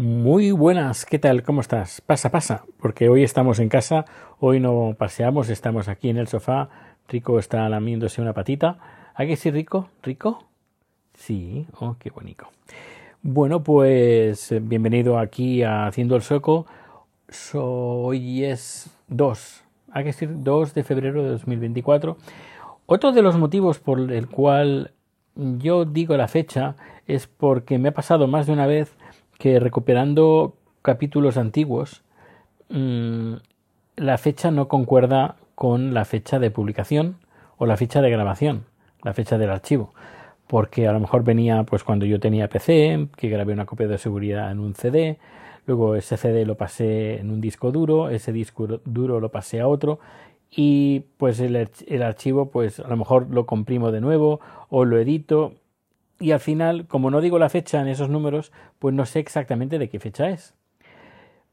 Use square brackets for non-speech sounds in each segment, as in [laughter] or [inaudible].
Muy buenas, ¿qué tal? ¿Cómo estás? Pasa, pasa, porque hoy estamos en casa, hoy no paseamos, estamos aquí en el sofá. Rico está lamiéndose una patita. ¿A qué sí, Rico? ¿Rico? Sí, oh, qué bonito. Bueno, pues eh, bienvenido aquí a Haciendo el Sueco. Hoy es 2, hay que decir 2 de febrero de 2024. Otro de los motivos por el cual yo digo la fecha es porque me ha pasado más de una vez que recuperando capítulos antiguos, mmm, la fecha no concuerda con la fecha de publicación o la fecha de grabación, la fecha del archivo. Porque a lo mejor venía pues cuando yo tenía PC, que grabé una copia de seguridad en un CD, luego ese CD lo pasé en un disco duro, ese disco duro lo pasé a otro y pues el, el archivo pues a lo mejor lo comprimo de nuevo o lo edito y al final, como no digo la fecha en esos números, pues no sé exactamente de qué fecha es.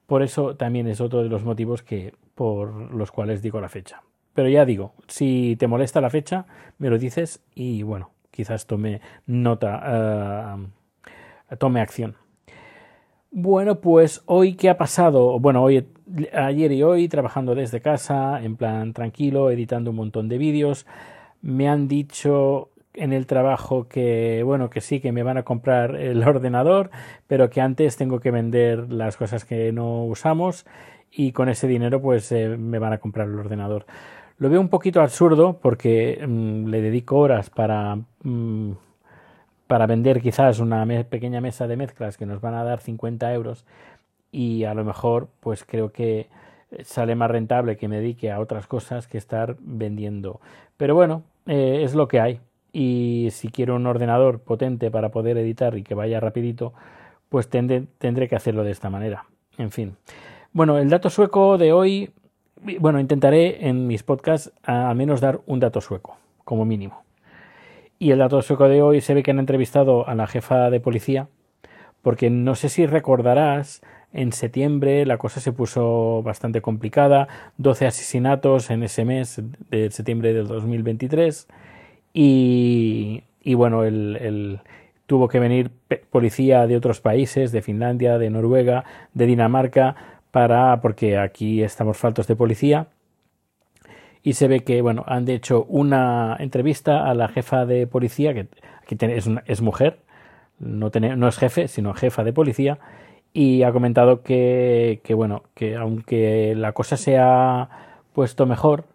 Por eso también es otro de los motivos que por los cuales digo la fecha. Pero ya digo, si te molesta la fecha, me lo dices y bueno, quizás tome nota, uh, tome acción. Bueno, pues hoy qué ha pasado? Bueno, hoy ayer y hoy trabajando desde casa, en plan tranquilo, editando un montón de vídeos. Me han dicho en el trabajo que, bueno, que sí, que me van a comprar el [laughs] ordenador, pero que antes tengo que vender las cosas que no usamos y con ese dinero pues eh, me van a comprar el ordenador. Lo veo un poquito absurdo porque mmm, le dedico horas para, mmm, para vender quizás una pequeña mesa de mezclas que nos van a dar 50 euros y a lo mejor pues creo que sale más rentable que me dedique a otras cosas que estar vendiendo. Pero bueno, eh, es lo que hay y si quiero un ordenador potente para poder editar y que vaya rapidito, pues tendré, que hacerlo de esta manera. En fin. Bueno, el dato sueco de hoy, bueno, intentaré en mis podcasts al menos dar un dato sueco, como mínimo. Y el dato sueco de hoy se ve que han entrevistado a la jefa de policía, porque no sé si recordarás, en septiembre la cosa se puso bastante complicada, 12 asesinatos en ese mes de septiembre del 2023 y, y bueno, el, el, tuvo que venir policía de otros países, de Finlandia, de Noruega, de Dinamarca, para, porque aquí estamos faltos de policía. Y se ve que, bueno, han hecho una entrevista a la jefa de policía, que aquí es, es mujer, no, es jefe, sino jefa de policía, y ha comentado que, bueno, que aunque la cosa se ha puesto mejor,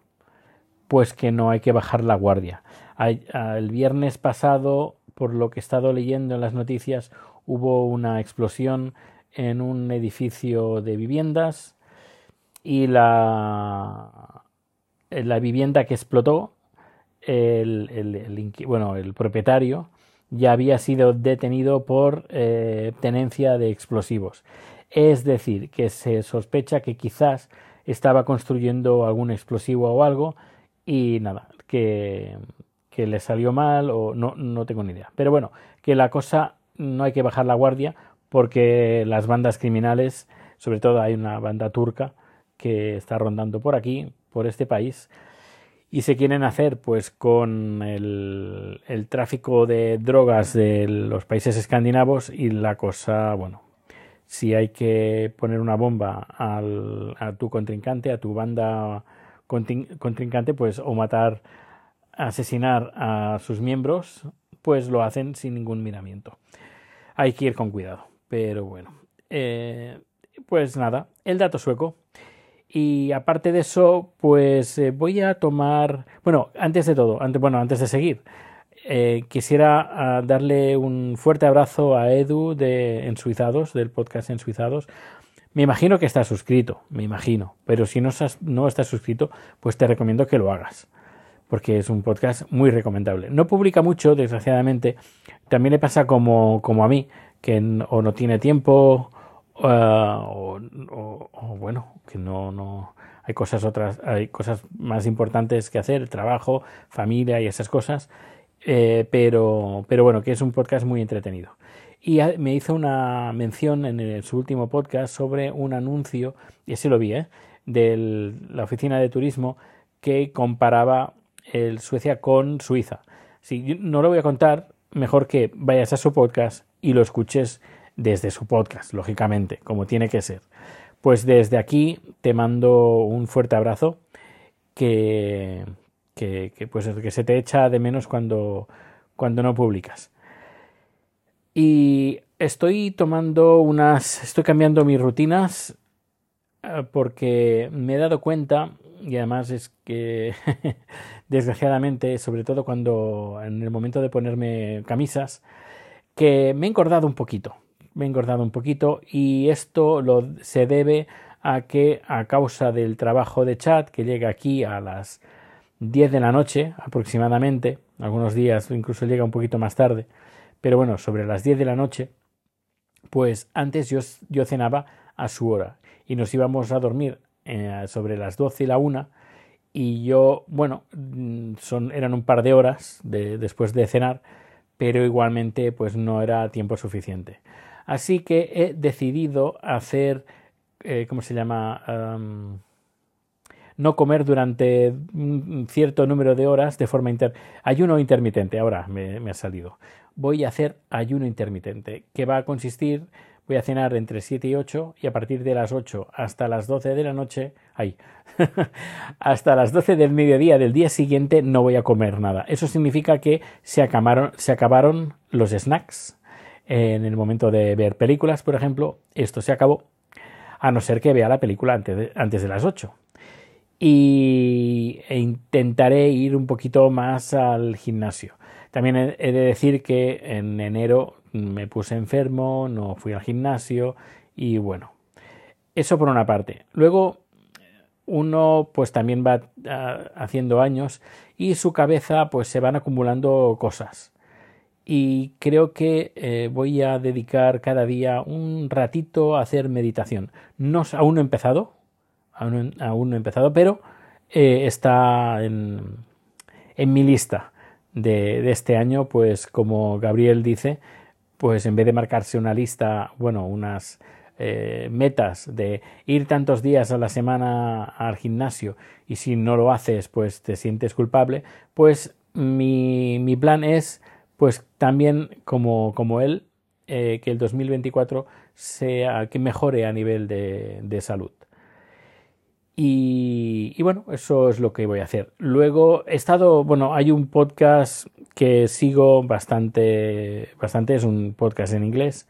pues que no hay que bajar la guardia. El viernes pasado, por lo que he estado leyendo en las noticias, hubo una explosión en un edificio de viviendas y la, la vivienda que explotó, el, bueno, el propietario ya había sido detenido por eh, tenencia de explosivos. Es decir, que se sospecha que quizás estaba construyendo algún explosivo o algo y nada, que, que le salió mal o no, no tengo ni idea. Pero bueno, que la cosa no hay que bajar la guardia porque las bandas criminales, sobre todo hay una banda turca que está rondando por aquí, por este país, y se quieren hacer pues con el, el tráfico de drogas de los países escandinavos y la cosa, bueno, si hay que poner una bomba al, a tu contrincante, a tu banda contrincante, pues o matar asesinar a sus miembros, pues lo hacen sin ningún miramiento. Hay que ir con cuidado, pero bueno. Eh, pues nada, el dato sueco. Y aparte de eso, pues eh, voy a tomar. Bueno, antes de todo, antes, bueno, antes de seguir, eh, quisiera uh, darle un fuerte abrazo a Edu de Ensuizados, del podcast Ensuizados. Me imagino que está suscrito, me imagino, pero si no, no estás suscrito, pues te recomiendo que lo hagas porque es un podcast muy recomendable. No publica mucho, desgraciadamente. También le pasa como, como a mí, que o no tiene tiempo uh, o, o, o, bueno, que no, no hay cosas otras, hay cosas más importantes que hacer, trabajo, familia y esas cosas. Eh, pero, pero bueno, que es un podcast muy entretenido. Y me hizo una mención en el, su último podcast sobre un anuncio, y ese lo vi, ¿eh? de la oficina de turismo que comparaba el Suecia con Suiza. Si no lo voy a contar, mejor que vayas a su podcast y lo escuches desde su podcast, lógicamente, como tiene que ser. Pues desde aquí te mando un fuerte abrazo que, que, pues, que se te echa de menos cuando, cuando no publicas. Y estoy tomando unas, estoy cambiando mis rutinas eh, porque me he dado cuenta y además es que [laughs] desgraciadamente, sobre todo cuando en el momento de ponerme camisas, que me he engordado un poquito, me he engordado un poquito y esto lo, se debe a que a causa del trabajo de chat que llega aquí a las 10 de la noche aproximadamente, algunos días incluso llega un poquito más tarde, pero bueno, sobre las 10 de la noche, pues antes yo, yo cenaba a su hora y nos íbamos a dormir eh, sobre las 12 y la 1 y yo, bueno, mm, son, eran un par de horas de, después de cenar, pero igualmente pues no era tiempo suficiente. Así que he decidido hacer, eh, ¿cómo se llama? no comer durante un cierto número de horas de forma inter ayuno intermitente. Ahora me ha salido. Voy a hacer ayuno intermitente, que va a consistir voy a cenar entre 7 y 8 y a partir de las 8 hasta las 12 de la noche, ay, [laughs] hasta las 12 del mediodía del día siguiente no voy a comer nada. Eso significa que se acabaron, los snacks en el momento de ver películas, por ejemplo, esto se acabó, a no ser que vea la película antes de, antes de las 8. Y e intentaré ir un poquito más al gimnasio. También he de decir que en enero me puse enfermo, no fui al gimnasio y bueno, eso por una parte. Luego uno pues también va ah, haciendo años y su cabeza pues se van acumulando cosas. Y creo que eh, voy a dedicar cada día un ratito a hacer meditación. No, aún no he empezado, aún, no he empezado, pero eh, está en, en mi lista de, de, este año, pues como Gabriel dice, pues en vez de marcarse una lista, bueno, unas eh, metas de ir tantos días a la semana al gimnasio y si no lo haces, pues te sientes culpable, pues mi, mi plan es, pues también como, como él, eh, que el 2024 sea, que mejore a nivel de, de salud. Y, y, bueno, eso es lo que voy a hacer. Luego he estado, bueno, hay un podcast que sigo bastante, bastante, es un podcast en inglés,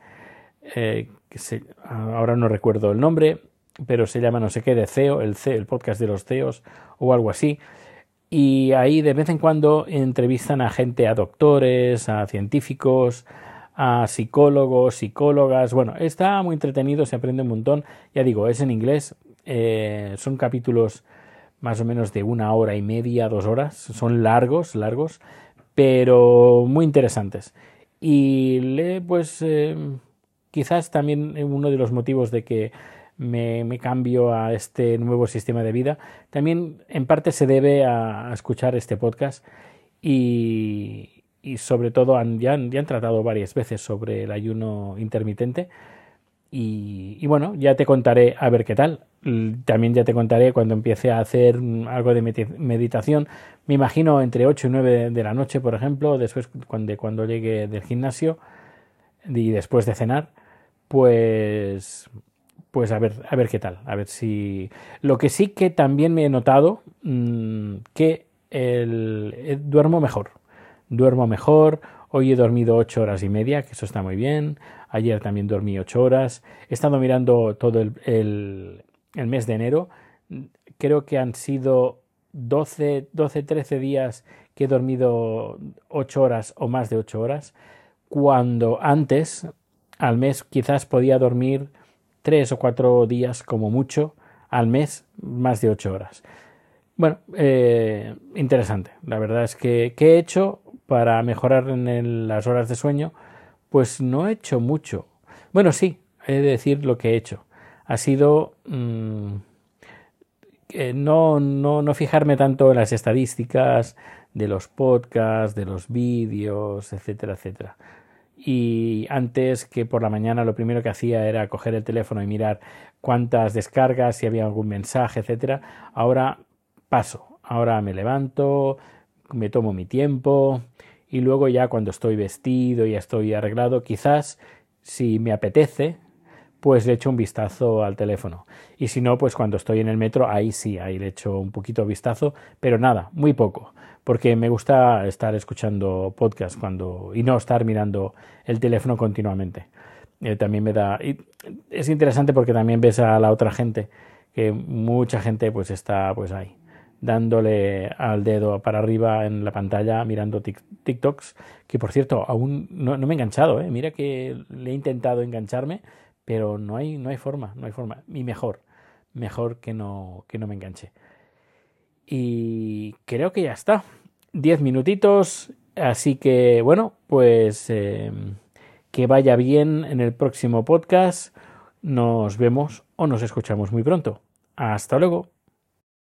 eh, que ahora no recuerdo el nombre, pero se llama no sé qué de CEO, el, CEO, el podcast de los CEOs o algo así. Y ahí de vez en cuando entrevistan a gente, a doctores, a científicos, a psicólogos, psicólogas. Bueno, está muy entretenido, se aprende un montón. Ya digo, es en inglés, eh, son capítulos más o menos de una hora y media, dos horas. Son largos, largos, pero muy interesantes. Y le, pues, eh, quizás también uno de los motivos de que me, me, cambio a este nuevo sistema de vida, también en parte se debe a, escuchar este podcast y, y sobre todo han, ya, han, ya han tratado varias veces sobre el ayuno intermitente y, bueno, ya te contaré a ver qué tal. También ya te contaré cuando empiece a hacer algo de meditación. Me imagino entre 8 y 9 de la noche, por ejemplo, después cuando, cuando llegue del gimnasio y después de cenar, pues pues a ver, a ver qué tal, a ver si lo que sí que también me he notado mmm, que el, eh, duermo mejor, duermo mejor. Hoy he dormido ocho horas y media, que eso está muy bien. Ayer también dormí ocho horas. He estado mirando todo el, el, el mes de enero. Creo que han sido 12, 12, 13 días que he dormido ocho horas o más de ocho horas, cuando antes, al mes, quizás podía dormir tres o cuatro días como mucho, al mes, más de ocho horas. Bueno, eh, interesante. La verdad es que, ¿qué he hecho para mejorar en el, las horas de sueño? Pues no he hecho mucho. Bueno, sí, he de decir lo que he hecho. Ha sido mmm, no, no, no fijarme tanto en las estadísticas de los podcasts, de los vídeos, etcétera, etcétera. Y antes que por la mañana lo primero que hacía era coger el teléfono y mirar cuántas descargas, si había algún mensaje, etcétera. Ahora paso. Ahora me levanto, me tomo mi tiempo, y luego ya cuando estoy vestido, ya estoy arreglado, quizás si me apetece, pues le echo un vistazo al teléfono. Y si no, pues cuando estoy en el metro, ahí sí, ahí le echo un poquito vistazo, pero nada, muy poco, porque me gusta estar escuchando podcast cuando y no estar mirando el teléfono continuamente. Eh, también me da y es interesante porque también ves a la otra gente que mucha gente pues está pues ahí dándole al dedo para arriba en la pantalla mirando TikToks, que por cierto aún no, me he enganchado, ¿eh? mira que le he intentado engancharme, pero no hay, no hay forma, no hay forma, y mejor, mejor que no, que no me enganche. Y creo que ya está, diez minutitos, así que bueno, pues eh, que vaya bien en el próximo podcast, nos vemos o nos escuchamos muy pronto. Hasta luego.